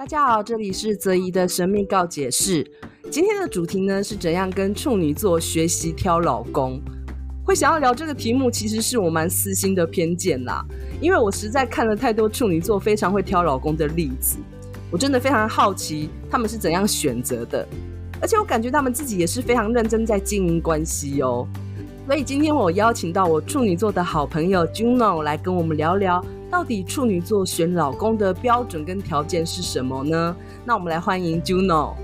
大家好，这里是泽怡的神秘告解室。今天的主题呢，是怎样跟处女座学习挑老公？会想要聊这个题目，其实是我蛮私心的偏见啦。因为我实在看了太多处女座非常会挑老公的例子，我真的非常好奇他们是怎样选择的。而且我感觉他们自己也是非常认真在经营关系哦。所以今天我邀请到我处女座的好朋友 Juno 来跟我们聊聊。到底处女座选老公的标准跟条件是什么呢？那我们来欢迎 Juno。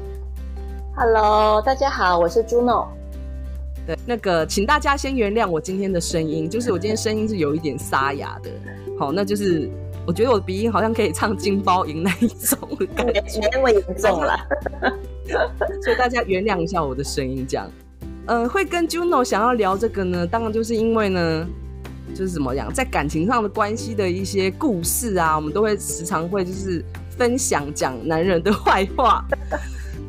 Hello，大家好，我是 Juno。对，那个，请大家先原谅我今天的声音，就是我今天声音是有一点沙哑的。好，那就是我觉得我的鼻音好像可以唱金包银那一种感觉，没那么严重了，所以大家原谅一下我的声音，这样。呃，会跟 Juno 想要聊这个呢，当然就是因为呢。就是怎么样，在感情上的关系的一些故事啊，我们都会时常会就是分享讲男人的 坏话，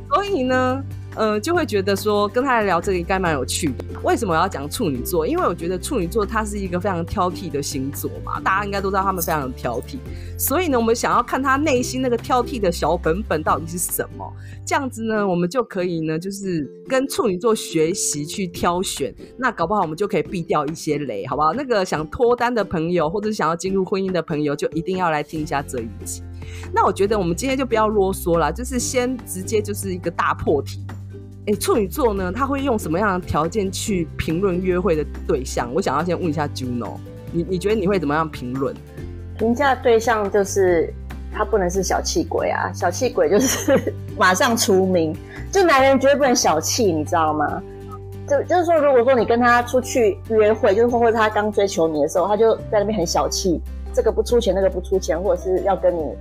所以呢。呃，就会觉得说跟他来聊这个应该蛮有趣的。为什么我要讲处女座？因为我觉得处女座他是一个非常挑剔的星座嘛，大家应该都知道他们非常的挑剔。所以呢，我们想要看他内心那个挑剔的小本本到底是什么，这样子呢，我们就可以呢，就是跟处女座学习去挑选。那搞不好我们就可以避掉一些雷，好不好？那个想脱单的朋友，或者想要进入婚姻的朋友，就一定要来听一下这一集。那我觉得我们今天就不要啰嗦了，就是先直接就是一个大破题。哎，处女座呢，他会用什么样的条件去评论约会的对象？我想要先问一下 Juno，你你觉得你会怎么样评论？评价对象就是他不能是小气鬼啊，小气鬼就是 马上除名。就男人绝对不能小气，你知道吗？就就是说，如果说你跟他出去约会，就是或者他刚追求你的时候，他就在那边很小气，这个不出钱，那个不出钱，或者是要跟你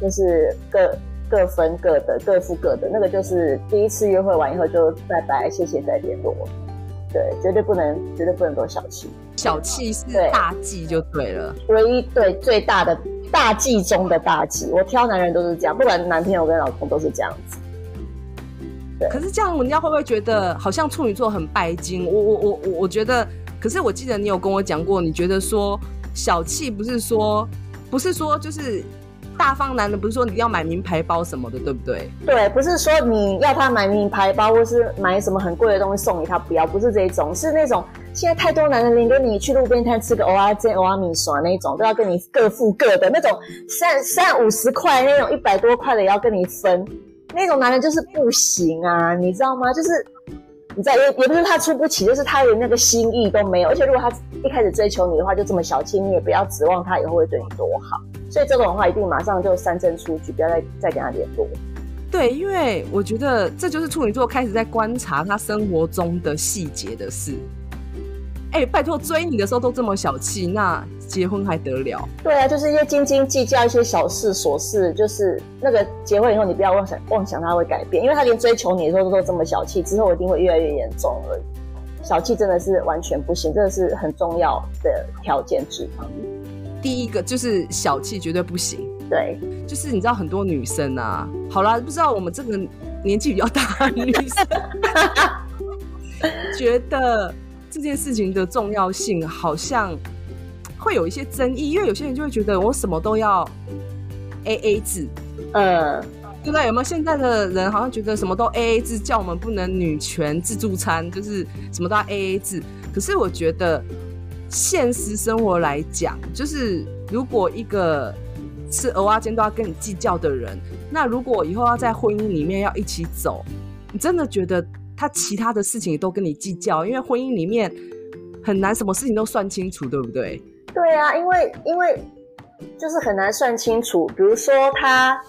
就是个。各分各的，各付各的，那个就是第一次约会完以后就拜拜，谢谢再联络。对，绝对不能，绝对不能多小气。小气是大忌就对了。唯一对最大的大忌中的大忌，我挑男人都是这样，不管男朋友跟老公都是这样子。对。可是这样人家会不会觉得好像处女座很拜金？我我我我我觉得，可是我记得你有跟我讲过，你觉得说小气不是说不是说就是。大方男人不是说你要买名牌包什么的，对不对？对，不是说你要他买名牌包，或是买什么很贵的东西送给，他不要，不是这种，是那种现在太多男人连跟你去路边摊吃个蚵仔煎、蚵仔面线那种，都要跟你各付各的那种，三三五十块那种一百多块的也要跟你分，那种男人就是不行啊，你知道吗？就是。你知道也也不是他出不起，就是他连那个心意都没有。而且如果他一开始追求你的话，就这么小气，你也不要指望他以后会对你多好。所以这种的话，一定马上就三振出局，不要再再跟他联络。对，因为我觉得这就是处女座开始在观察他生活中的细节的事。哎、拜托，追你的时候都这么小气，那结婚还得了？对啊，就是一些斤斤计较一些小事琐事，就是那个结婚以后，你不要妄想妄想他会改变，因为他连追求你的时候都这么小气，之后一定会越来越严重而已。小气真的是完全不行，这个是很重要的条件之一。第一个就是小气绝对不行。对，就是你知道很多女生啊，好啦，不知道我们这个年纪比较大的女生觉得。这件事情的重要性好像会有一些争议，因为有些人就会觉得我什么都要 A A 制，呃，对不对？有没有现在的人好像觉得什么都 A A 制，叫我们不能女权自助餐，就是什么都要 A A 制。可是我觉得现实生活来讲，就是如果一个是蚵仔煎都要跟你计较的人，那如果以后要在婚姻里面要一起走，你真的觉得？他其他的事情都跟你计较，因为婚姻里面很难，什么事情都算清楚，对不对？对啊，因为因为就是很难算清楚。比如说他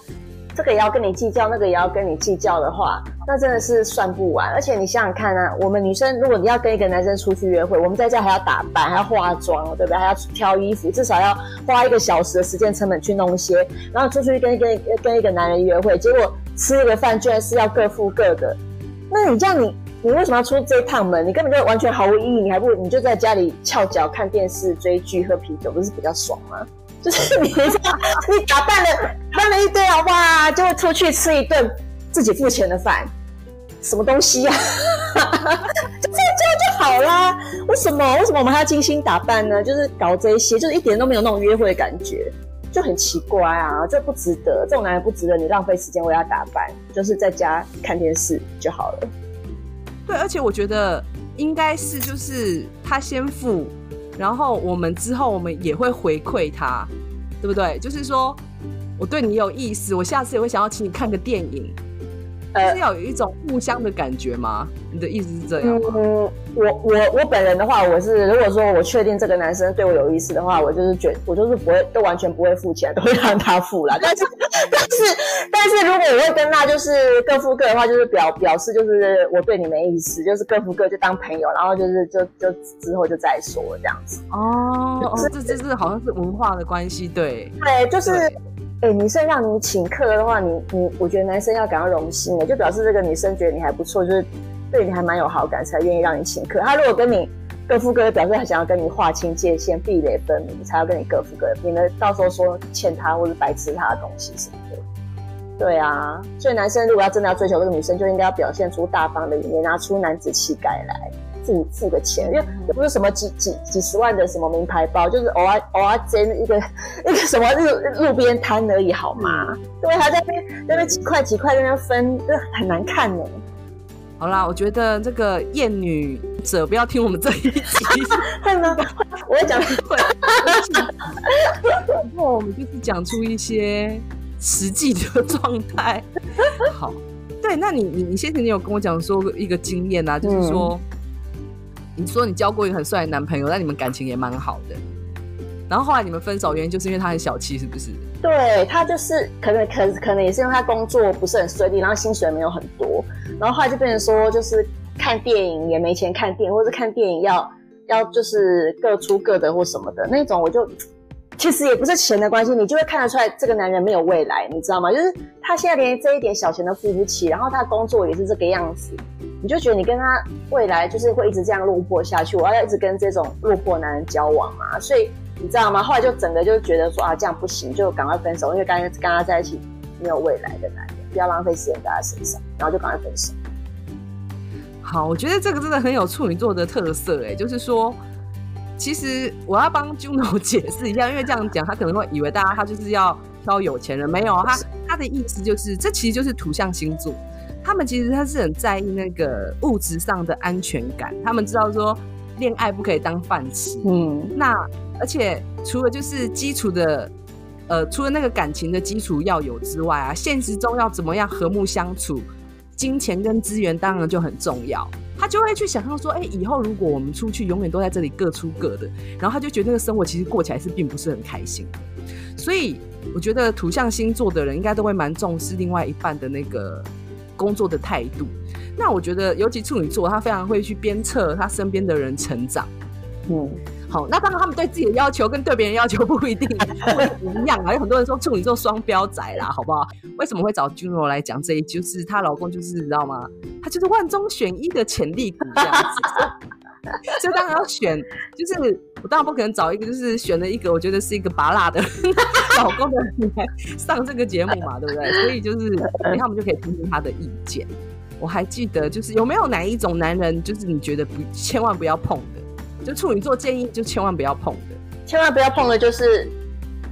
这个也要跟你计较，那个也要跟你计较的话，那真的是算不完。而且你想想看啊，我们女生如果你要跟一个男生出去约会，我们在家还要打扮，还要化妆，对不对？还要挑衣服，至少要花一个小时的时间成本去弄些，然后出去跟跟跟一个男人约会，结果吃一个饭居然是要各付各的。那你这样你，你为什么要出这一趟门？你根本就完全毫无意义，你还不如你就在家里翘脚看电视、追剧、喝啤酒，不是比较爽吗？就是你这样，你打扮了扮了一堆啊，哇，就会出去吃一顿自己付钱的饭，什么东西呀、啊？就这样就好啦。为什么？为什么我们还要精心打扮呢？就是搞这些，就是一点都没有那种约会的感觉。就很奇怪啊，这不值得，这种男人不值得你浪费时间为他打扮，就是在家看电视就好了。对，而且我觉得应该是就是他先付，然后我们之后我们也会回馈他，对不对？就是说我对你有意思，我下次也会想要请你看个电影。是要有一种互相的感觉吗？你的意思是这样吗？嗯，我我我本人的话，我是如果说我确定这个男生对我有意思的话，我就是觉我就是不会都完全不会付钱，都会让他付啦。但是 但是但是如果我会跟他就是各付各的话，就是表表示就是我对你没意思，就是各付各就当朋友，然后就是就就之后就再说这样子。哦，就是、哦，这这是好像是文化的关系，对对，就是。哎、女生让你请客的话，你你，我觉得男生要感到荣幸哎，就表示这个女生觉得你还不错，就是对你还蛮有好感，才愿意让你请客。他如果跟你各付各的，表示他想要跟你划清界限，壁垒分明，才要跟你各付各的，免得到时候说欠他或者白吃他的东西什么的。对啊，所以男生如果要真的要追求这个女生，就应该要表现出大方的一面，拿出男子气概来。付付个钱，因为也不是什么几几几十万的什么名牌包，就是偶尔偶尔捡一个 一个什么路路边摊而已，好吗？对，还在那边那边几块几块在那边分，就很难看呢。好啦，我觉得这个厌女者不要听我们这一集，会吗？我会讲会，然后我们就是讲出一些实际的状态。好，对，那你你你先前你有跟我讲说一个经验啊，就是说。嗯你说你交过一个很帅的男朋友，但你们感情也蛮好的，然后后来你们分手原因就是因为他很小气，是不是？对，他就是可能可可能也是因为他工作不是很顺利，然后薪水没有很多，然后后来就变成说就是看电影也没钱看电影，或者看电影要要就是各出各的或什么的那种，我就其实也不是钱的关系，你就会看得出来这个男人没有未来，你知道吗？就是他现在连这一点小钱都付不起，然后他工作也是这个样子。你就觉得你跟他未来就是会一直这样落魄下去，我要一直跟这种落魄男人交往嘛？所以你知道吗？后来就整个就觉得说啊，这样不行，就赶快分手，因为刚跟他在一起没有未来的男人，不要浪费时间在他身上，然后就赶快分手。好，我觉得这个真的很有处女座的特色，哎，就是说，其实我要帮 Juno 解释一下，因为这样讲他可能会以为大家他就是要挑有钱人，没有，他他的意思就是这其实就是土象星座。他们其实他是很在意那个物质上的安全感，他们知道说恋爱不可以当饭吃，嗯，那而且除了就是基础的，呃，除了那个感情的基础要有之外啊，现实中要怎么样和睦相处，金钱跟资源当然就很重要。他就会去想象说，哎、欸，以后如果我们出去，永远都在这里各出各的，然后他就觉得那个生活其实过起来是并不是很开心。所以我觉得土象星座的人应该都会蛮重视另外一半的那个。工作的态度，那我觉得尤其处女座，他非常会去鞭策他身边的人成长。嗯，好，那当然他们对自己的要求跟对别人要求不一定会不一样啊。有很多人说处女座双标仔啦，好不好？为什么会找 Juno 来讲这一？就是她老公就是你知道吗？他就是万中选一的潜力股这样子。所以当然要选，就是我当然不可能找一个就是选了一个我觉得是一个拔辣的老公的来上这个节目嘛，对不对？所以就是你看我们就可以听听他的意见。我还记得就是有没有哪一种男人，就是你觉得不千万不要碰的，就处女座建议就千万不要碰的，千万不要碰的就是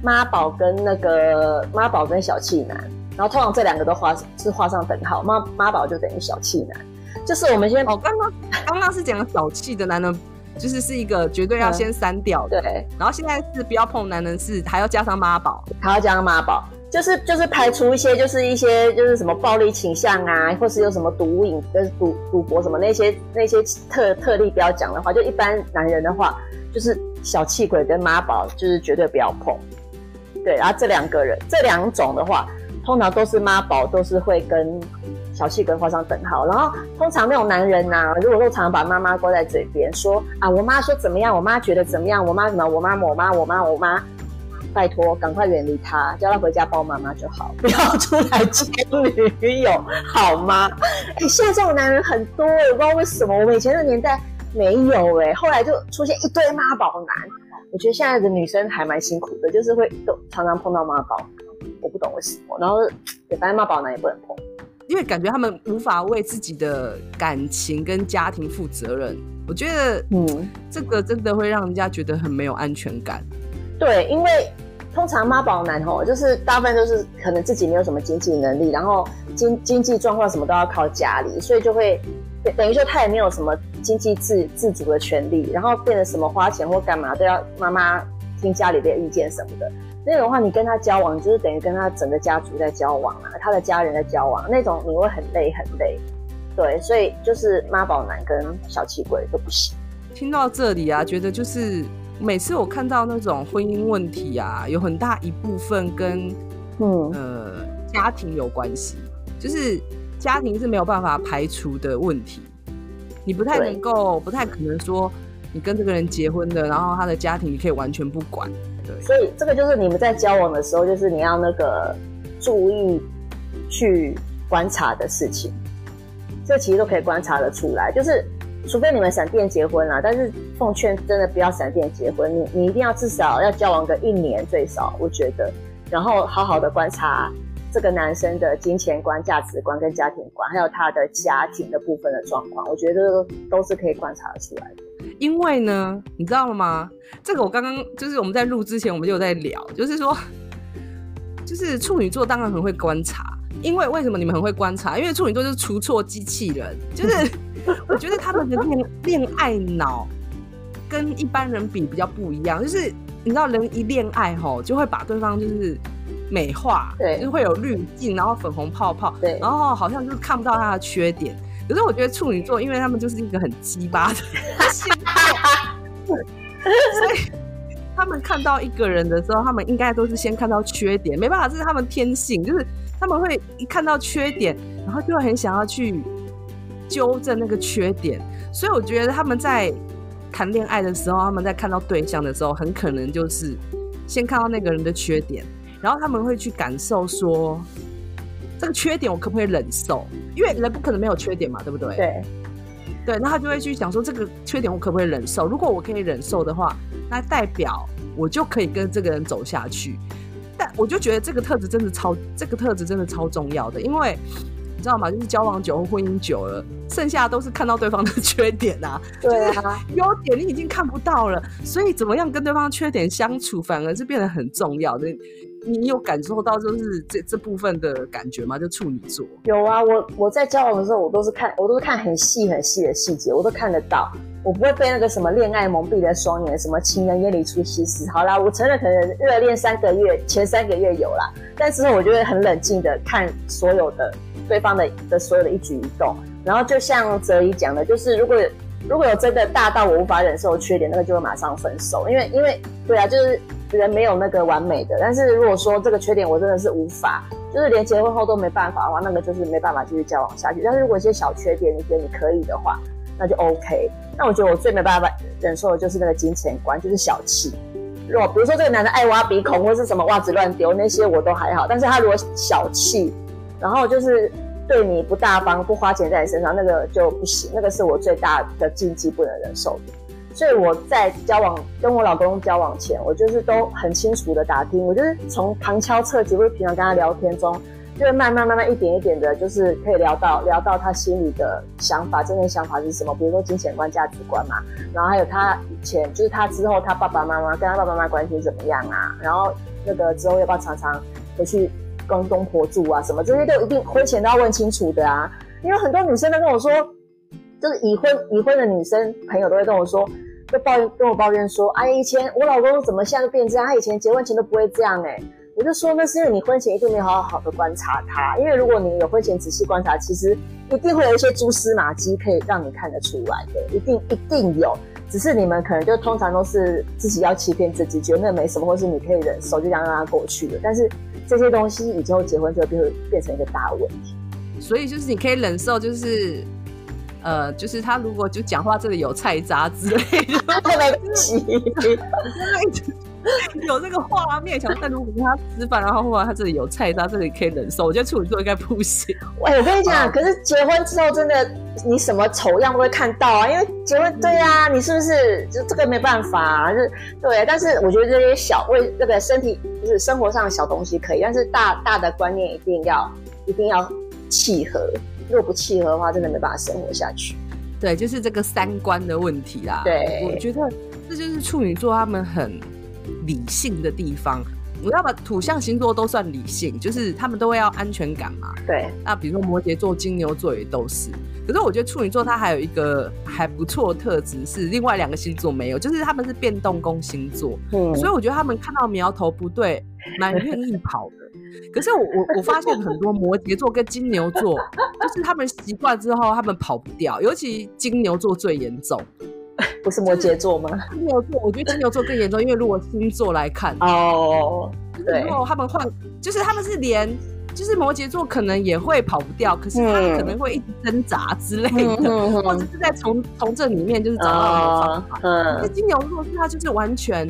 妈宝跟那个妈宝跟小气男，然后通常这两个都画是画上等号，妈妈宝就等于小气男。就是我们先哦，刚刚刚刚是讲小气的男人，就是是一个绝对要先删掉的，嗯，对。然后现在是不要碰男人，是还要加上妈宝，还要加上妈宝，就是就是排除一些就是一些就是什么暴力倾向啊，或是有什么毒瘾、跟赌赌博什么那些那些特特例不要讲的话，就一般男人的话，就是小气鬼跟妈宝，就是绝对不要碰。对，然后这两个人这两种的话，通常都是妈宝，都是会跟。小气跟画上等号，然后通常那种男人呐、如果都常常把妈妈挂在嘴边，说啊，我妈说怎么样，我妈觉得怎么样，我妈什么，我妈我妈我妈我妈，拜托，赶快远离他，叫他回家抱妈妈就好，不要出来交 女友，好吗？哎、欸，现在这种男人很多，我不知道为什么，我们以前的年代没有哎、欸，后来就出现一堆妈宝男，我觉得现在的女生还蛮辛苦的，就是会都常常碰到妈宝，我不懂为什么，然后也发现妈宝男也不能碰。因为感觉他们无法为自己的感情跟家庭负责任，我觉得，嗯，这个真的会让人家觉得很没有安全感。对，因为通常妈宝男吼，就是大部分都是可能自己没有什么经济能力，然后经经济状况什么都要靠家里，所以就会等于说他也没有什么经济自自主的权利，然后变得什么花钱或干嘛都要妈妈听家里的意见什么的。那种话你跟他交往，就是等于跟他整个家族在交往啊，他的家人在交往，那种你会很累很累。对，所以就是妈宝男跟小气鬼都不行。听到这里啊，觉得就是。每次我看到那种婚姻问题啊，有很大一部分跟嗯呃家庭有关系，就是家庭是没有办法排除的问题。你不太能够，不太可能说你跟这个人结婚的，然后他的家庭你可以完全不管。对，所以这个就是你们在交往的时候，就是你要那个注意去观察的事情。这其实都可以观察得出来，就是。除非你们闪电结婚啦，但是奉劝真的不要闪电结婚，你你一定要至少要交往个一年最少，我觉得，然后好好的观察这个男生的金钱观、价值观跟家庭观，还有他的家庭的部分的状况，我觉得都是可以观察得出来的。因为呢，你知道了吗？这个我刚刚就是我们在录之前我们就有在聊，就是说，就是处女座当然很会观察，因为为什么你们很会观察？因为处女座就是除错机器人，就是。我觉得他们的恋恋爱脑跟一般人比比较不一样，就是你知道，人一恋爱吼，就会把对方就是美化，对，就是会有滤镜，然后粉红泡泡，对，然后好像就是看不到他的缺点。可是我觉得处女座，因为他们就是一个很鸡巴的 星座，所以他们看到一个人的时候，他们应该都是先看到缺点，没办法，这是他们天性，就是他们会一看到缺点，然后就会很想要去。纠正那个缺点，所以我觉得他们在谈恋爱的时候，他们在看到对象的时候，很可能就是先看到那个人的缺点，然后他们会去感受说，这个缺点我可不可以忍受？因为人不可能没有缺点嘛，对不对？对，对，那他就会去想说，这个缺点我可不可以忍受？如果我可以忍受的话，那代表我就可以跟这个人走下去。但我就觉得这个特质真的超，这个特质真的超重要的，因为。你知道吗？就是交往久或婚姻久了，剩下都是看到对方的缺点啊。对啊，优点你已经看不到了，所以怎么样跟对方缺点相处，反而是变得很重要的。你有感受到就是这这部分的感觉吗？就处女座。有啊，我我在交往的时候，我都是看，我都是看很细很细的细节，我都看得到。我不会被那个什么恋爱蒙蔽了双眼，什么情人眼里出西施。好啦，我承认可能热恋三个月，前三个月有啦，但之后我就会很冷静的看所有的。对方的的所有的一举一动，然后就像泽怡讲的，就是如果如果有真的大到我无法忍受的缺点，那个就会马上分手。因为因为对啊，就是人没有那个完美的。但是如果说这个缺点我真的是无法，就是连结婚后都没办法的话，那个就是没办法继续交往下去。但是如果一些小缺点你觉得你可以的话，那就 OK。那我觉得我最没办法忍受的就是那个金钱观，就是小气。如果比如说这个男的爱挖鼻孔或是什么袜子乱丢那些我都还好，但是他如果小气。然后就是对你不大方，不花钱在你身上，那个就不行，那个是我最大的禁忌，不能忍受的。所以我在交往跟我老公交往前，我就是都很清楚的打听，我就是从旁敲侧击，或者平常跟他聊天中，就会慢慢慢慢一点一点的，就是可以聊到聊到他心里的想法，真正想法是什么，比如说金钱观、价值观嘛，然后还有他以前就是他之后他爸爸妈妈跟他爸爸妈妈关系怎么样啊，然后那个之后要不要常常回去。跟公婆住啊，什么这些都一定婚前都要问清楚的啊。因为很多女生都跟我说，就是已婚已婚的女生朋友都会跟我说，就抱怨跟我抱怨说，哎，以前我老公怎么现在就变这样？他以前结婚前都不会这样哎、我就说那是因为你婚前一定没有好好的观察他，因为如果你有婚前仔细观察，其实一定会有一些蛛丝马迹可以让你看得出来的，一定一定有。只是你们可能就通常都是自己要欺骗自己，觉得那没什么，或是你可以忍受，就这样让它过去了。但是。这些东西以后结婚之后就会变成一个大问题，所以就是你可以忍受，就是呃，就是他如果就讲话这里有菜渣之类的，对不起。有这个画面，想但如果跟他吃饭，然后后来他这里有菜渣，这里可以忍受。我觉得处女座应该不行。喂，我跟你讲，啊、可是结婚之后真的，你什么丑样都会看到啊。因为结婚，对啊，你是不是就这个没办法啊？就是对。但是我觉得这些小为那个身体，就是生活上的小东西可以，但是大大的观念一定要一定要契合。如果不契合的话，真的没办法生活下去。对，就是这个三观的问题啦。对，我觉得这就是处女座他们很。理性的地方，我要把土象星座都算理性，就是他们都会要安全感嘛。对，那比如说摩羯座、金牛座也都是。可是我觉得处女座它还有一个还不错的特质是另外两个星座没有，就是他们是变动宫星座，嗯，所以我觉得他们看到苗头不对，蛮愿意跑的。可是我我我发现很多摩羯座跟金牛座，就是他们习惯之后，他们跑不掉，尤其金牛座最严重。不是摩羯座吗？金牛座，我觉得金牛座更严重，因为如果星座来看哦，对，如果他们换，就是他们是连，就是摩羯座可能也会跑不掉，可是他们可能会一直挣扎之类的，嗯、或者是在从从这里面就是找到方法。嗯，那金牛座是他就是完全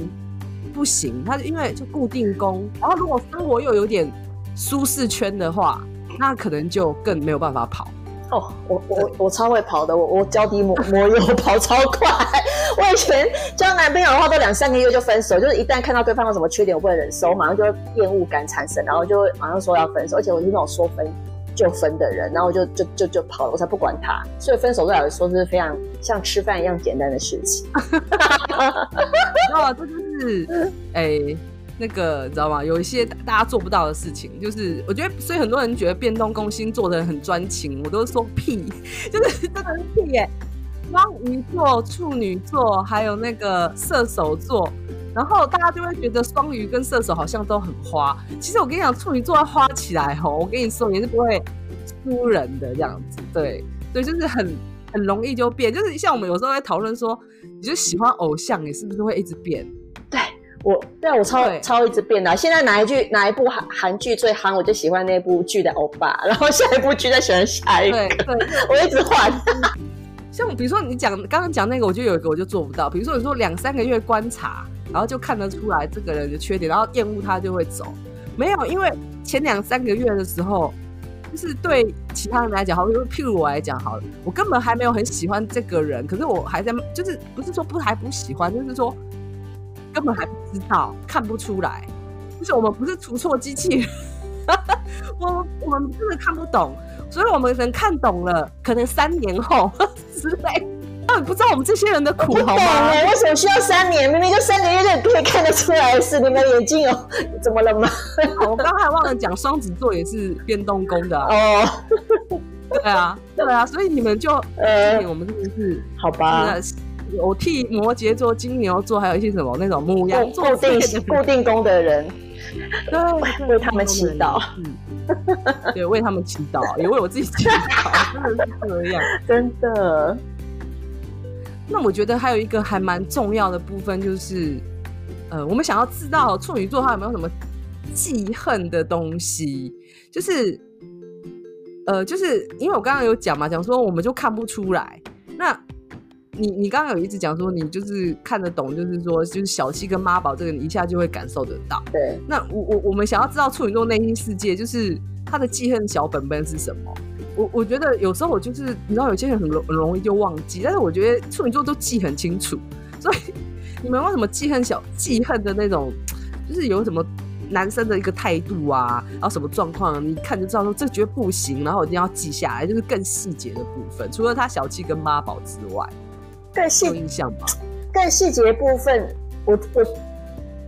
不行，他因为就固定工，然后如果生活又有点舒适圈的话，那可能就更没有办法跑。哦，我我我超会跑的，我我脚底抹抹油跑超快。我以前交男朋友的话，都两三个月就分手，就是一旦看到对方有什么缺点，我不能忍受，马上就会厌恶感产生，然后就马上说要分手。而且我是那种说分就分的人，然后就就就就跑了，我才不管他。所以分手对我来说是非常像吃饭一样简单的事情。哦，这就是哎。那个你知道吗？有一些大家做不到的事情，就是我觉得，所以很多人觉得变动宫星座的很专情，我都说屁，就是真的是屁耶。双鱼座、处女座，还有那个射手座，然后大家就会觉得双鱼跟射手好像都很花。其实我跟你讲，处女座要花起来吼，我跟你说也是不会输人的这样子。对，对，就是很很容易就变，就是像我们有时候会讨论说，你就喜欢偶像，你是不是会一直变？对。我对啊，我超对超一直变的啊。现在哪一句哪一部韩韩剧最夯，我就喜欢那部剧的欧巴，然后下一部剧再喜欢下一个。对，对 我一直换。像比如说你讲刚刚讲那个，我就有一个我就做不到。比如说你说两三个月观察，然后就看得出来这个人的缺点，然后厌恶他就会走。没有，因为前两三个月的时候，就是对其他人来讲，好，比如譬如我来讲好了，我根本还没有很喜欢这个人，可是我还在，就是不是说不还不喜欢，就是说。根本还不知道，看不出来，就是我们不是除错机器，我我们真的看不懂，所以我们能看懂了，可能三年后之类，那你不知道我们这些人的苦好吗？为什么需要三年？明明就三个月就可以看得出来是，你们眼睛有 怎么了吗？我刚才忘了讲，双子座也是变动宫的、啊、哦，对啊，对啊，所以你们就呃，我们真的是好吧。我替摩羯座、金牛座，还有一些什么那种牡羊座固定固定宫的人，对，为他们祈祷，对，为他们祈祷，也为我自己祈祷，真的是这样，真的。那我觉得还有一个还蛮重要的部分，就是呃，我们想要知道处女座他有没有什么记恨的东西，就是呃，就是因为我刚刚有讲嘛，讲说我们就看不出来，那。你你刚刚有一直讲说，你就是看得懂，就是说，就是小气跟妈宝这个，你一下就会感受得到。对。那我我我们想要知道处女座内心世界，就是他的记恨小本本是什么？我我觉得有时候我就是，你知道，有些人很容很容易就忘记，但是我觉得处女座都记很清楚。所以你们为什么记恨小记恨的那种，就是有什么男生的一个态度啊，然后什么状况，你一看就知道说这绝对不行，然后一定要记下来，就是更细节的部分。除了他小气跟妈宝之外。更细有印象吗，更细节部分，我我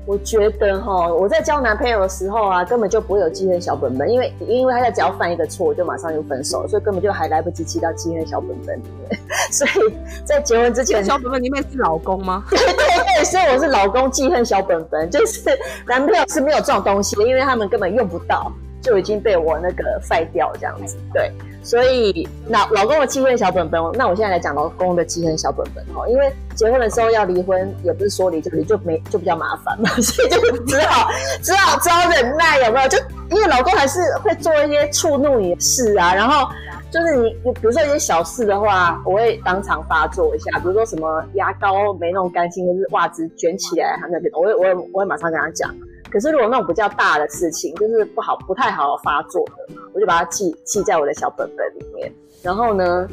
我觉得哈，我在交男朋友的时候啊，根本就不会有记恨小本本，因为因为他在只要犯一个错，我就马上就分手，所以根本就还来不及记到记恨小本本里面。所以在结婚之前，小本本里面是老公吗？对对对，所以我是老公记恨小本本，就是男朋友是没有这种东西的，因为他们根本用不到，就已经被我那个废掉这样子，对。所以老老公的记恨小本本，那我现在来讲老公的记恨小本本哈，因为结婚的时候要离婚，也不是说离就离，就没就比较麻烦嘛，所以就只好只好只好忍耐，有没有？就因为老公还是会做一些触怒你的事啊，然后就是你你比如说一些小事的话，我会当场发作一下，比如说什么牙膏没弄干净，或是袜子卷起来，他那边，我会我会我会马上跟他讲。可是如果那种比较大的事情，就是不好不太好发作的，我就把它记记在我的小本本里面。然后呢，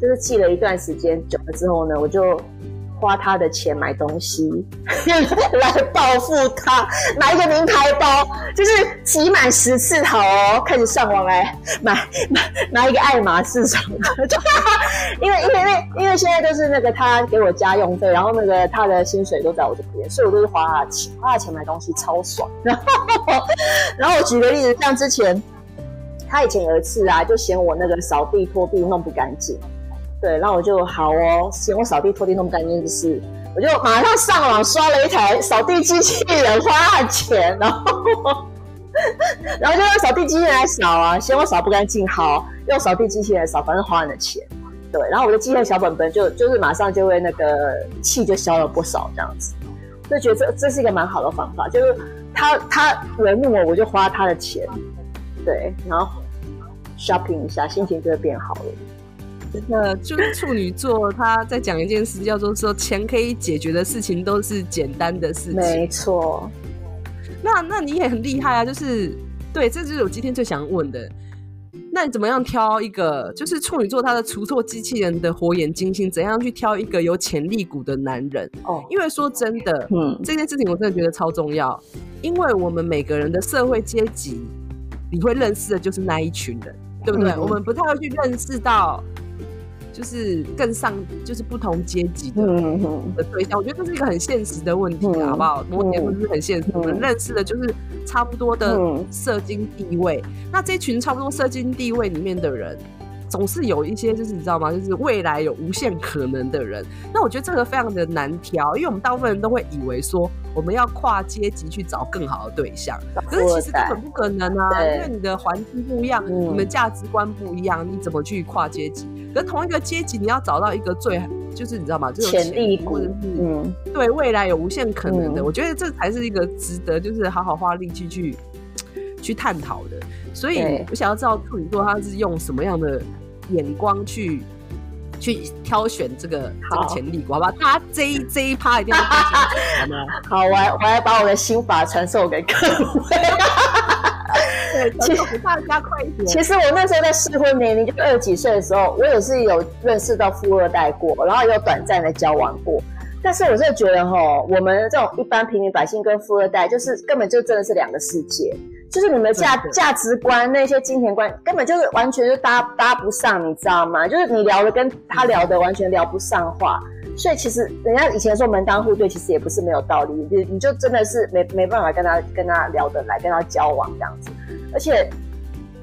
就是记了一段时间久了之后呢，我就花他的钱买东西，来报复他，买一个名牌包，就是集满十次好哦，开始上网来买买买一个爱马仕什么的，就 因为因为因为因为现在都是那个他给我家用费，然后那个他的薪水都在我这边，所以我都是花他的钱，花他的钱买东西超爽。然后然后我举个例子，像之前他以前有一次啊，就嫌我那个扫地拖地弄不干净。对，然后我就好哦，嫌我扫地拖地弄不干净的事，我就马上上网刷了一台扫地机器人，花了钱，然后 然后就用扫地机器人来扫啊，嫌我扫不干净，好，用扫地机器人扫，反正花了钱。对，然后我的机械小本本就就是马上就会那个气就消了不少，这样子，就觉得这这是一个蛮好的方法，就是他他惹怒我，我就花他的钱，对，然后 shopping 一下，心情就会变好了。那就是处女座，他在讲一件事，叫做说钱可以解决的事情都是简单的事情。没错。那那你也很厉害啊，就是对，这就是我今天最想问的。那你怎么样挑一个，就是处女座他的除错机器人的火眼金睛，怎样去挑一个有潜力股的男人？哦，因为说真的，嗯，这件事情我真的觉得超重要，因为我们每个人的社会阶级，你会认识的就是那一群人，对不对？嗯，我们不太会去认识到。就是更上，就是不同阶级的的对象，我觉得这是一个很现实的问题，好不好？摩羯不是很现实，我们认识的就是差不多的社经地位。那这群差不多社经地位里面的人。总是有一些，就是你知道吗？就是未来有无限可能的人。那我觉得这个非常的难调，因为我们大部分人都会以为说，我们要跨阶级去找更好的对象，可是其实根本不可能啊！因为你的环境不一样，嗯、你们价值观不一样，你怎么去跨阶级？可是同一个阶级，你要找到一个最，就是你知道吗？这种潜力或者是嗯，对未来有无限可能的，嗯、我觉得这才是一个值得，就是好好花力气去去探讨的。所以我想要知道处女座他是用什么样的。眼光去去挑选这个这个潜力股，好吧？大家这一这一趴一定要听清楚，好，我还我还把我的心法传授给各位。对，其实大家快一点。其实我那时候在适婚年龄就二十几岁的时候，我也是有认识到富二代过，然后有短暂的交往过。但是我真的觉得哈，我们这种一般平民百姓跟富二代，就是根本就真的是两个世界。就是你们价价值观那些金钱观根本就是完全就搭搭不上，你知道吗？就是你聊的跟他聊的完全聊不上话，所以其实人家以前说门当户对，其实也不是没有道理。你你就真的是没没办法跟他跟他聊得来，跟他交往这样子。而且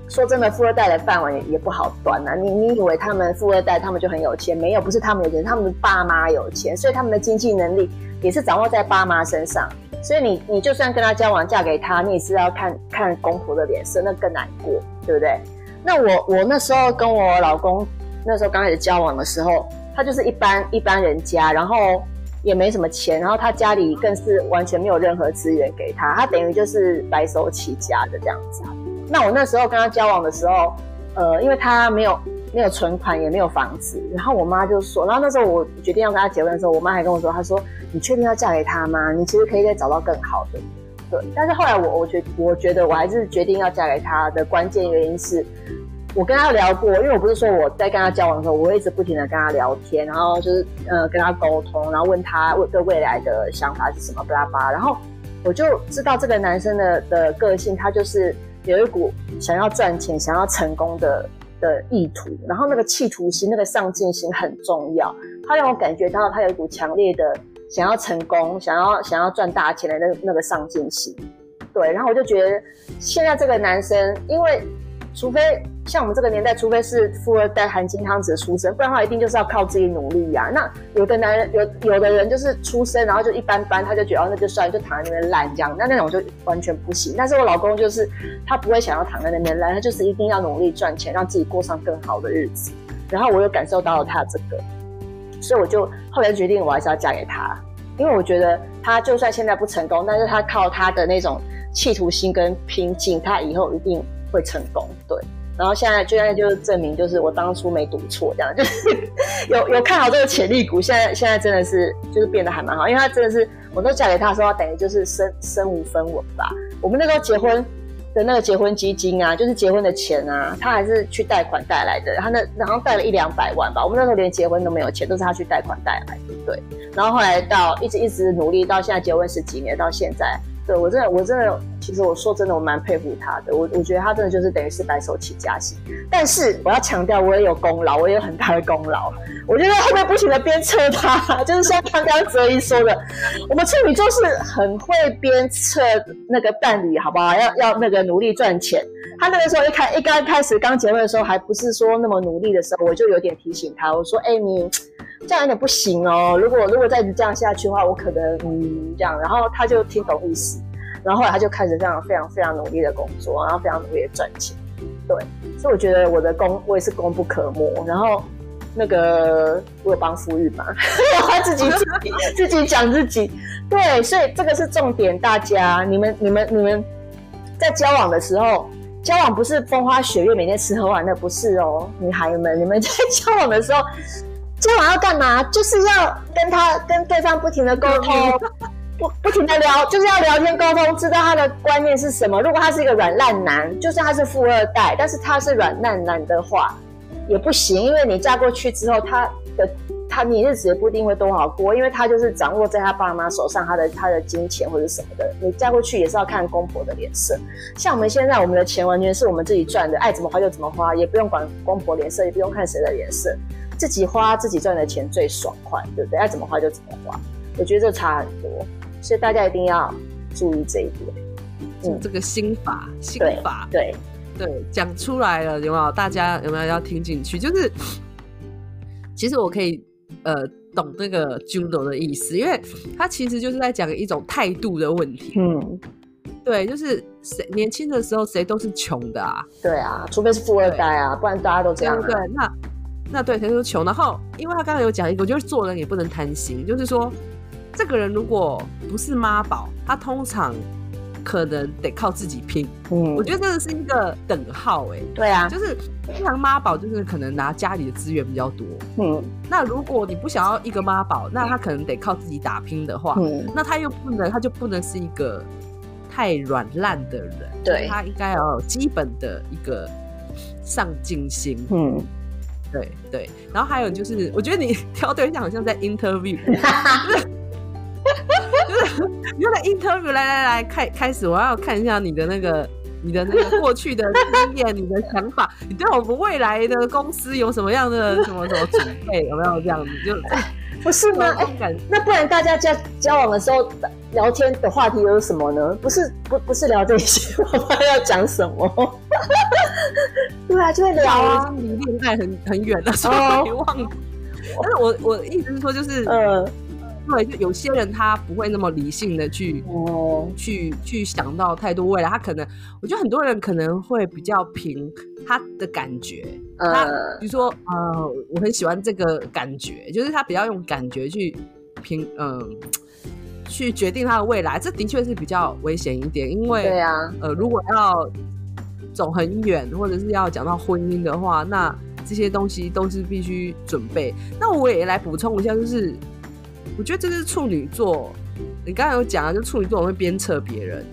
说真的，富二代的饭碗也也不好端呐。你你以为他们富二代他们就很有钱？没有，不是他们有钱，他们的爸妈有钱，所以他们的经济能力也是掌握在爸妈身上。所以你你就算跟他交往，嫁给他，你也是要看看公婆的脸色，那更难过，对不对？那我我那时候跟我老公那时候刚开始交往的时候，他就是一般一般人家，然后也没什么钱，然后他家里更是完全没有任何资源给他，他等于就是白手起家的这样子。那我那时候跟他交往的时候，呃，因为他没有。没有存款，也没有房子，然后我妈就说，然后那时候我决定要跟他结婚的时候，我妈还跟我说，她说：“你确定要嫁给他吗？你其实可以再找到更好的。”对，但是后来我我觉我觉得我还是决定要嫁给他的关键原因是，我跟他聊过，因为我不是说我在跟他交往的时候，我会一直不停的跟他聊天，然后就是呃跟他沟通，然后问他未对未来的想法是什么，巴拉巴拉，然后我就知道这个男生的的个性，他就是有一股想要赚钱、想要成功的。的意图，然后那个企图心、那个上进心很重要。他让我感觉到他有一股强烈的想要成功、想要想要赚大钱的那那个上进心。对，然后我就觉得现在这个男生，因为。除非像我们这个年代，除非是富二代含金汤匙出生，不然的话一定就是要靠自己努力呀、啊。那有的男人有有的人就是出生，然后就一般般，他就觉得哦那就算，就躺在那边烂这样。那那种就完全不行。但是我老公就是他不会想要躺在那边烂，他就是一定要努力赚钱，让自己过上更好的日子。然后我又感受到了他这个，所以我就后来决定我还是要嫁给他，因为我觉得他就算现在不成功，但是他靠他的那种企图心跟拼劲，他以后一定。会成功，对，然后现在就现在就是证明，就是我当初没赌错，这样就是 有有看好这个潜力股，现在现在真的是就是变得还蛮好，因为他真的是，我都嫁给他的时候，等于就是身身无分文吧。我们那时候结婚，的那个结婚基金啊，就是结婚的钱啊，他还是去贷款贷来的。他那然后贷了一两百万吧，我们那时候连结婚都没有钱，都是他去贷款贷来的。对，然后后来到一直一直努力到现在结婚十几年，到现在。对，我真的，我真的，其实我说真的，我蛮佩服他的。我我觉得他真的就是等于是白手起家型。但是我要强调，我也有功劳，我也有很大的功劳。我觉得后面不停的鞭策他，就是像刚刚哲一说的，我们处女座是很会鞭策那个伴侣，好不好？要要那个努力赚钱。他那个时候一开一刚开始刚结婚的时候，还不是说那么努力的时候，我就有点提醒他，我说：“哎，你这样有点不行哦。如果如果再这样下去的话，我可能嗯这样。”然后他就听懂意思。然后后来他就开始这样非常非常努力的工作，然后非常努力的赚钱，对，所以我觉得我的功我也是功不可没。然后那个我有帮夫运嘛，他自己自己自己讲自己，对，所以这个是重点，大家你们你们你们在交往的时候，交往不是风花雪月，每天吃喝玩乐，不是哦，女孩们，你们 在交往的时候，交往要干嘛？就是要跟他跟对方不停的沟通。不不停的聊，就是要聊天沟通，知道他的观念是什么。如果他是一个软烂男，就算他是富二代，但是他是软烂男的话，也不行，因为你嫁过去之后，他的他你日子也不一定会多好过，因为他就是掌握在他爸妈手上，他的他的金钱或者什么的，你嫁过去也是要看公婆的脸色。像我们现在，我们的钱完全是我们自己赚的，爱怎么花就怎么花，也不用管公婆脸色，也不用看谁的脸色，自己花自己赚的钱最爽快，对不对？爱怎么花就怎么花，我觉得这差很多。所以大家一定要注意这一点，嗯，这个心法，心法，对对，讲出来了有没有？大家有没有要听进去？就是，其实我可以呃懂那个 Juno 的意思，因为他其实就是在讲一种态度的问题。嗯，对，就是谁年轻的时候谁都是穷的啊，对啊，除非是富二代啊，不然大家都这样啊。对，那那对，谁都穷。然后，因为他刚才有讲一个，就是做人也不能贪心，就是说。这个人如果不是妈宝，他通常可能得靠自己拼。嗯，我觉得这个是一个等号哎。对啊，就是通常妈宝就是可能拿家里的资源比较多。嗯，那如果你不想要一个妈宝，那他可能得靠自己打拼的话，嗯，那他又不能，他就不能是一个太软烂的人。对，他应该要有基本的一个上进心。嗯。对对，然后还有就是，我觉得你 挑对象好像在 interview，就是 你用来 interview，来来来，开开始，我要看一下你的那个你的那个过去的经验，你的想法，你对我们未来的公司有什么样的 什么什么准备，有没有这样子？就不是吗？哎，那不然大家交交往的时候聊天的话题有什么呢？不是不不是聊这些，我们要讲什么？对啊，就会聊啊，离恋爱很很远的，所以忘了。但是我我的意思是说，就是呃，对，就有些人他不会那么理性的去哦，去去想到太多未来，他可能，我觉得很多人可能会比较凭他的感觉，他比如说呃，我很喜欢这个感觉，就是他比较用感觉去凭嗯，去决定他的未来，这的确是比较危险一点，因为对啊，呃，如果要。走很远，或者是要讲到婚姻的话，那这些东西都是必须准备。那我也来补充一下，就是我觉得这是处女座，你刚才有讲啊，就处女座很会鞭策别人，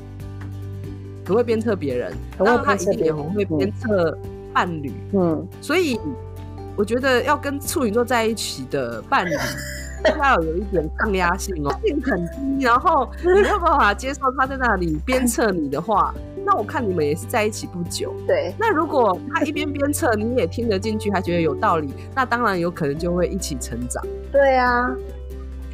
很会鞭策别人，然后他一定也很会鞭策伴侣。嗯，所以我觉得要跟处女座在一起的伴侣，他要有一点抗压性哦，性很低，然后你没有办法接受他在那里鞭策你的话。那我看你们也是在一起不久，对。那如果他一边鞭策，你也听得进去，还觉得有道理，那当然有可能就会一起成长。对啊，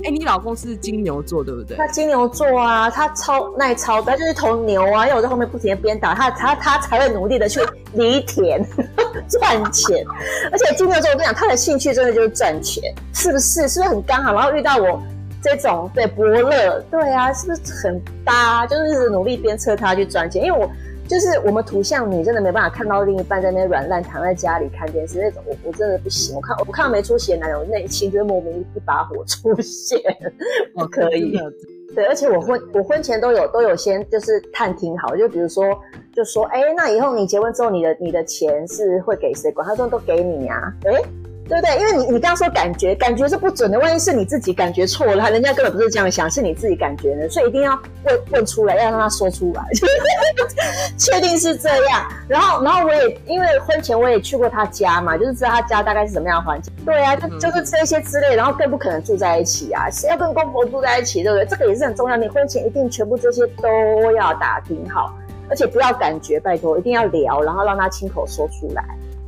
哎、你老公是金牛座，对不对？他金牛座啊，他超耐操，他就是头牛啊，因为我在后面不停的鞭打他，他他才会努力的去犁田 赚钱。而且金牛座，我跟你讲，他的兴趣真的就是赚钱，是不是？是不是很刚好？然后遇到我。这种对伯乐，对啊，是不是很搭？就是一直努力鞭策他去赚钱，因为我就是我们土象女，真的没办法看到另一半在那边软烂躺在家里看电视那种，我我真的不行。我看我看到没出息的男人，我内心就莫名一把火出现。不可以，对，而且我婚我婚前都有都有先就是探听好，就比如说就说，哎，那以后你结婚之后，你的你的钱是会给谁管？他说都给你呀、啊，哎。对不对？因为你你刚刚说感觉，感觉是不准的，万一是你自己感觉错了，人家根本不是这样想，是你自己感觉的，所以一定要问问出来，要让他说出来，确定是这样。然后然后我也因为婚前我也去过他家嘛，就是知道他家大概是什么样的环境。对啊，就就是这些之类，然后更不可能住在一起啊，谁要跟公婆住在一起，对不对？这个也是很重要，你婚前一定全部这些都要打听好，而且不要感觉，拜托，一定要聊，然后让他亲口说出来。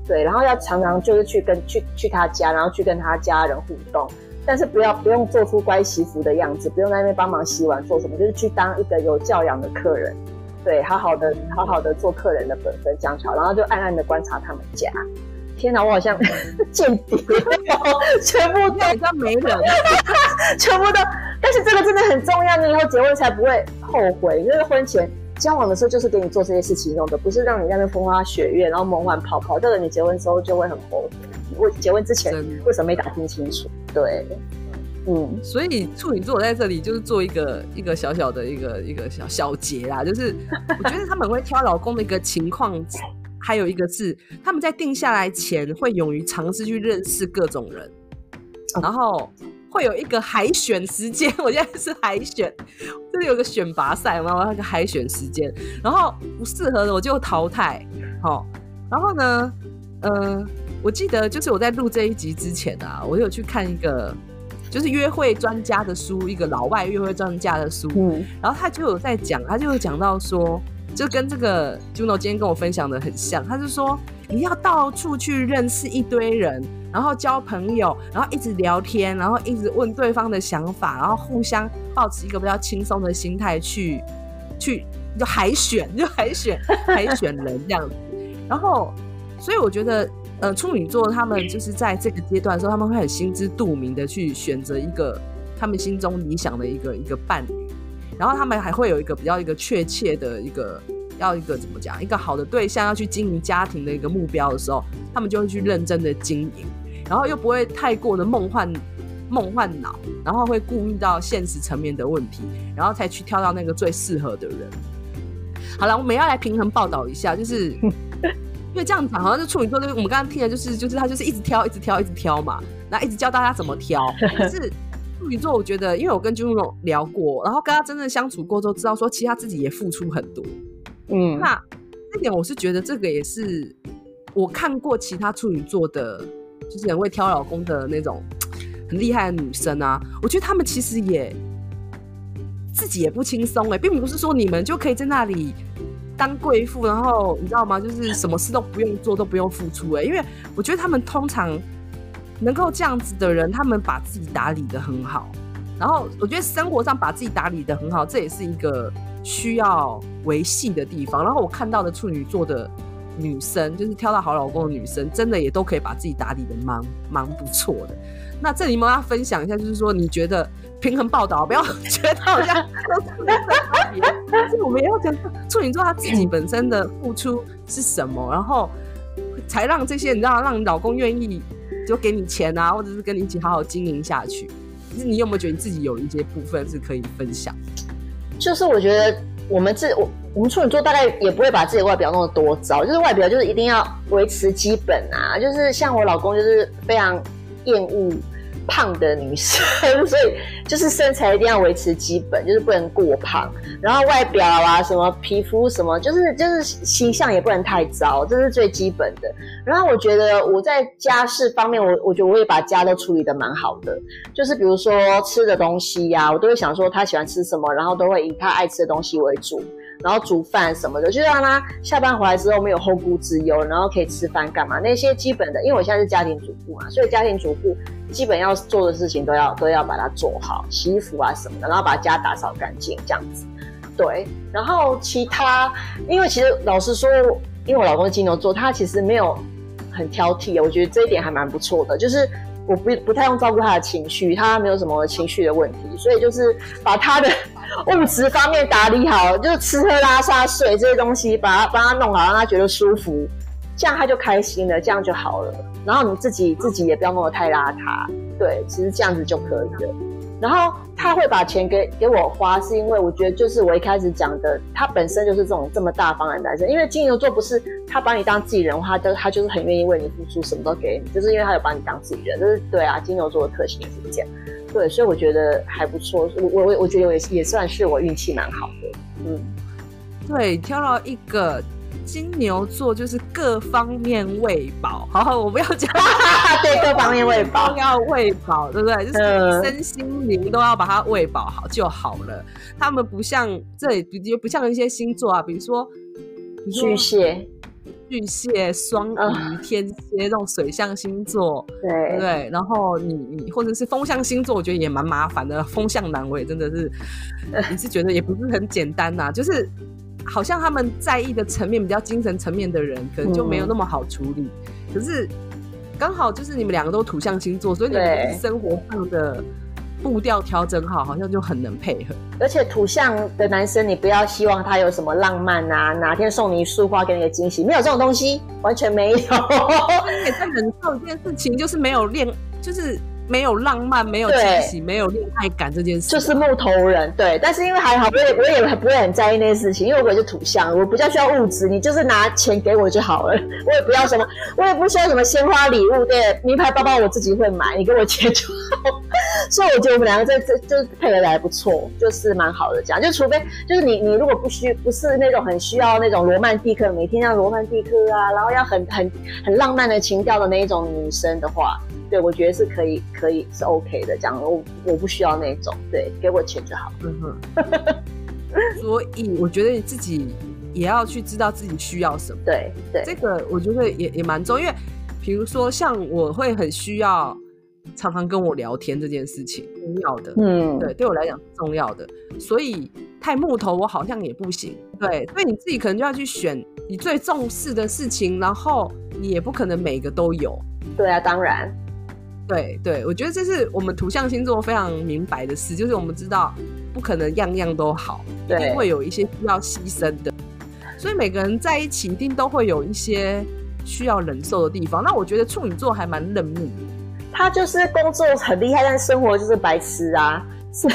对，然后要常常就是去跟去去他家，然后去跟他家人互动，但是不要不用做出乖媳妇的样子，不用在那边帮忙洗碗做什么，就是去当一个有教养的客人，对，好好的好好的做客人的本分，这样就好，然后就暗暗的观察他们家。天哪，我好像 间谍，全部都像没人，全部都，但是这个真的很重要，你以后结婚才不会后悔，因为婚前。交往的时候就是给你做这些事情用的，不是让你在那边风花雪月，然后梦幻泡泡。这个你结婚之后就会很后悔。我结婚之前为什么没打听清楚？对，嗯，所以处女座在这里就是做一个一个小小的一个一个小小结啦，就是我觉得他们会挑老公的一个情况，还有一个是他们在定下来前会勇于尝试去认识各种人，然后。会有一个海选时间，我现在是海选，这里有个选拔赛嘛，我要一个海选时间，然后不适合的我就淘汰，好、哦，然后呢，呃，我记得就是我在录这一集之前啊，我有去看一个就是约会专家的书，一个老外约会专家的书，嗯，然后他就有在讲，他就有讲到说，就跟这个 Juno 今天跟我分享的很像，他就说你要到处去认识一堆人。然后交朋友，然后一直聊天，然后一直问对方的想法，然后互相保持一个比较轻松的心态去去就海选，就海选 海选人这样子。然后，所以我觉得，呃，处女座他们就是在这个阶段的时候，他们会很心知肚明的去选择一个他们心中理想的一个一个伴侣，然后他们还会有一个比较一个确切的一个要一个怎么讲一个好的对象要去经营家庭的一个目标的时候，他们就会去认真的经营。然后又不会太过的梦幻梦幻脑，然后会顾虑到现实层面的问题，然后才去挑到那个最适合的人。好了，我们要来平衡报道一下，就是因为这样讲好像是处女座，就是我们刚刚听的就是就是他就是一直挑，一直挑，一直挑嘛，然后一直教大家怎么挑。可是处女座，我觉得因为我跟 Juno 聊过，然后跟他真正相处过之后，知道说其实他自己也付出很多。嗯，那这点我是觉得这个也是我看过其他处女座的。就是很会挑老公的那种很厉害的女生啊，我觉得她们其实也自己也不轻松哎，并不是说你们就可以在那里当贵妇，然后你知道吗？就是什么事都不用做，都不用付出哎，因为我觉得他们通常能够这样子的人，他们把自己打理得很好，然后我觉得生活上把自己打理得很好，这也是一个需要维系的地方。然后我看到的处女座的。女生就是挑到好老公的女生，真的也都可以把自己打理得蛮蛮不错的。那这里我们要分享一下，就是说你觉得平衡报道，不要觉得好像但是我们也要讲处女座他自己本身的付出是什么，然后才让这些你知道让老公愿意就给你钱啊，或者是跟你一起好好经营下去。其实你有没有觉得你自己有一些部分是可以分享？就是我觉得我们自我。我们处女座大概也不会把自己的外表弄得多糟，就是外表就是一定要维持基本啊，就是像我老公就是非常厌恶胖的女生，所以就是身材一定要维持基本，就是不能过胖，然后外表啊什么皮肤什么，就是就是形象也不能太糟，这是最基本的。然后我觉得我在家事方面，我我觉得我也把家都处理得蛮好的，就是比如说吃的东西呀、我都会想说他喜欢吃什么，然后都会以他爱吃的东西为主。然后煮饭什么的，就让他下班回来之后没有后顾之忧，然后可以吃饭干嘛？那些基本的，因为我现在是家庭主妇嘛，所以家庭主妇基本要做的事情都要都要把它做好，洗衣服啊什么的，然后把家打扫干净这样子。对，然后其他，因为其实老实说，因为我老公是金牛座，他其实没有很挑剔，我觉得这一点还蛮不错的，就是我不不太用照顾他的情绪，他没有什么情绪的问题，所以就是把他的。物质方面打理好，就是吃喝拉撒睡这些东西，把它帮他弄好，让他觉得舒服，这样他就开心了，这样就好了。然后你自己自己也不要弄得太邋遢，对，其实这样子就可以了。然后他会把钱给给我花，是因为我觉得就是我一开始讲的，他本身就是这种这么大方的男生。因为金牛座不是他把你当自己人，他就他就是很愿意为你付出，什么都给你，就是因为他有把你当自己人。就是对啊，金牛座的特性也是这样。对，所以我觉得还不错。我我我觉得我也也算是我运气蛮好的。嗯，对，挑到一个。金牛座就是各方面喂饱，好 好，我不要讲，对，各方面喂饱，都要喂饱，对不对？就是身心灵都要把它喂饱好就好了。他们不像这里，不像一些星座啊，比如说巨蟹、巨蟹、双鱼、天蝎这种水象星座，对，对？然后你你或者是风象星座，我觉得也蛮麻烦的。风象男，我也真的是，你是觉得也不是很简单呐、啊，就是。好像他们在意的层面比较精神层面的人，可能就没有那么好处理。嗯、可是刚好就是你们两个都土象星座，所以你们生活上的步调调整好，好像就很能配合。而且土象的男生，你不要希望他有什么浪漫啊，哪天送你一束花给你个惊喜，没有这种东西，完全没有。你也在忍受一件事情，就是没有恋，就是。没有浪漫，没有惊喜，没有恋爱感这件事，就是木头人。对，但是因为还好，我也我也不会很在意那些事情，因为我就是土象，我比较需要物质，你就是拿钱给我就好了，我也不要什么，我也不需要什么鲜花礼物，对，名牌包包我自己会买，你给我钱就好。所以我觉得我们两个这这就是配合的还不错，就是蛮好的这样，就除非就是你你如果不需不是那种很需要那种罗曼蒂克，每天要罗曼蒂克啊，然后要很很很浪漫的情调的那一种女生的话。对，我觉得是可以，可以是 OK 的。这样，我我不需要那种，对，给我钱就好。嗯哼。所以我觉得你自己也要去知道自己需要什么。对对，这个我觉得也也蛮重要，因为比如说像我会很需要常常跟我聊天这件事情，重要的。嗯，对，对我来讲是重要的。所以太木头，我好像也不行。对，所以你自己可能就要去选你最重视的事情，然后你也不可能每个都有。对啊，当然。对对，我觉得这是我们土象星座非常明白的事，就是我们知道不可能样样都好，一定会有一些需要牺牲的，所以每个人在一起一定都会有一些需要忍受的地方。那我觉得处女座还蛮认命，他就是工作很厉害，但生活就是白痴啊，所以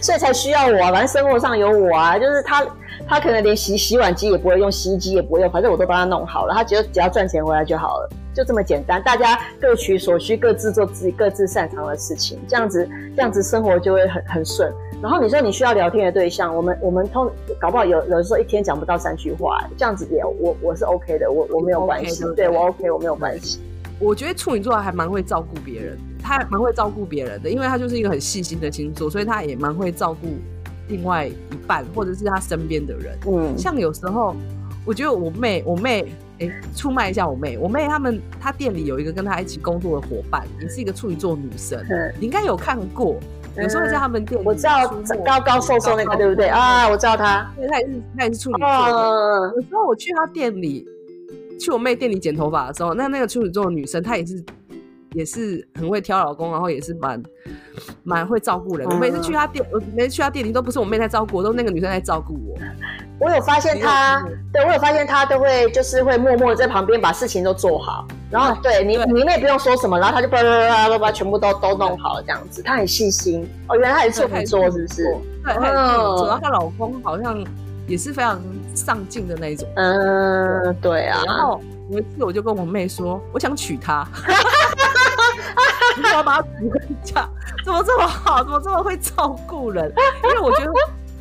所以才需要我啊，反正生活上有我啊，就是他他可能连洗洗碗机也不会用，洗衣机也不会用，反正我都帮他弄好了，他只要只要赚钱回来就好了。就这么简单，大家各取所需，各自做自己各自擅长的事情，这样子，这样子生活就会很很顺。然后你说你需要聊天的对象，我们我们通搞不好有有的时候一天讲不到三句话，这样子也我我是 OK 的，我我没有关系，okay, 对，对，对我 OK，我没有关系。我觉得处女座还蛮会照顾别人，他蛮会照顾别人的，因为他就是一个很细心的星座，所以他也蛮会照顾另外一半或者是他身边的人。嗯，像有时候我觉得我妹，我妹。欸、出卖一下我妹，我妹他们，她店里有一个跟她一起工作的伙伴，也是一个处女座女生，嗯、你应该有看过，有时候在他们店里，我知道高高瘦瘦那个，对不对啊？我知道她，因为她也是她也是处女座有时候我去她店里，去我妹店里剪头发的时候，那那个处女座的女生，她也是也是很会挑老公，然后也是蛮蛮会照顾人。我每次去她店，我每次去她店里都不是我妹在照顾，都是那个女生在照顾我。我有发现她，对我有发现她都会就是会默默的在旁边把事情都做好，然后对你你们也不用说什么，然后他就叭叭叭叭叭全部都都弄好了这样子，她很细心哦，原来她也是处女座是不是？对，主要她老公好像也是非常上进的那一种，嗯，对啊。然后有一次我就跟我妹说，我想娶她，我要把她娶回家，怎么这么好，怎么这么会照顾人？因为我觉得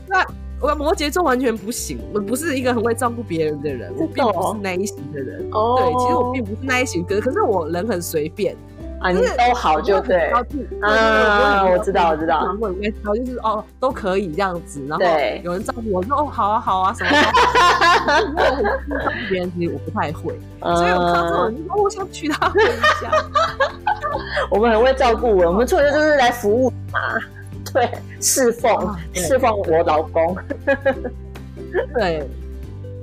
那。我摩羯座完全不行，我不是一个很会照顾别人的人，我并不是那一型的人。哦，对，其实我并不是那一型，可可是我人很随便啊，你都好就对。啊，我知道，我知道。然后就是哦，都可以这样子，然后有人照顾我说哦，好啊，好啊，什么？我很照顾别人，其实我不太会，所以我看到这种我想娶她回家。我们很会照顾我，我们处女座就是来服务嘛。对，侍奉、啊、侍奉我老公。对，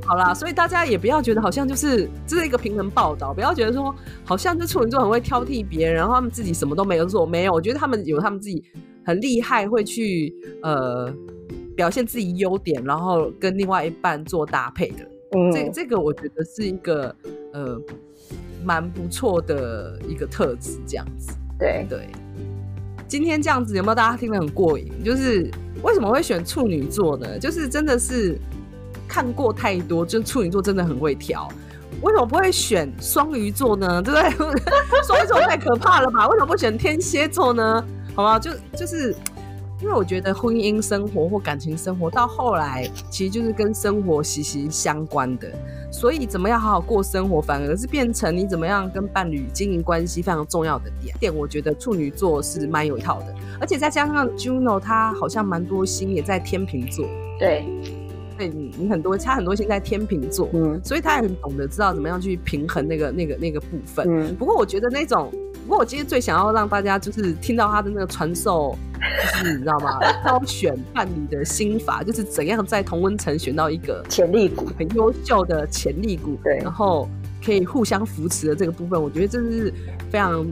好啦，所以大家也不要觉得好像就是这是一个平衡报道，不要觉得说好像这处女座很会挑剔别人，然后他们自己什么都没有做，没有。我觉得他们有他们自己很厉害，会去呃表现自己优点，然后跟另外一半做搭配的。嗯，这这个我觉得是一个呃蛮不错的一个特质，这样子。对对。今天这样子有没有大家听得很过瘾？就是为什么会选处女座呢？就是真的是看过太多，就处女座真的很会挑。为什么不会选双鱼座呢？对不对？双鱼座太可怕了吧？为什么不选天蝎座呢？好吧，就就是。因为我觉得婚姻生活或感情生活到后来，其实就是跟生活息息相关的。所以怎么样好好过生活，反而是变成你怎么样跟伴侣经营关系非常重要的点。点我觉得处女座是蛮有一套的，而且再加上 Juno，他好像蛮多星也在天秤座。对，对你你很多他很多现在天秤座，嗯，所以他也很懂得知道怎么样去平衡那个那个那个部分。嗯，不过我觉得那种。不过我今天最想要让大家就是听到他的那个传授，就是你知道吗？挑选伴侣的心法，就是怎样在同温层选到一个潜力股，很优秀的潜力股，对，然后可以互相扶持的这个部分，我觉得这是非常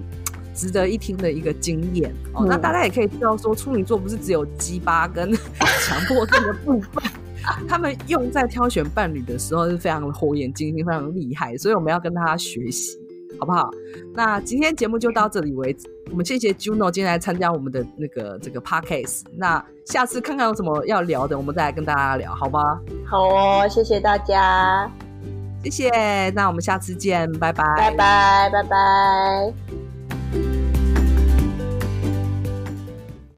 值得一听的一个经验哦。那大家也可以知道说，处女座不是只有鸡巴跟 强迫症的部分，他们用在挑选伴侣的时候是非常的火眼金睛，非常厉害，所以我们要跟他学习。好不好？那今天节目就到这里为止。我们谢谢 Juno 今天来参加我们的那个这个 Podcast。那下次看看有什么要聊的，我们再来跟大家聊，好吗？好哦，谢谢大家，谢谢。那我们下次见，拜拜，拜拜，拜拜。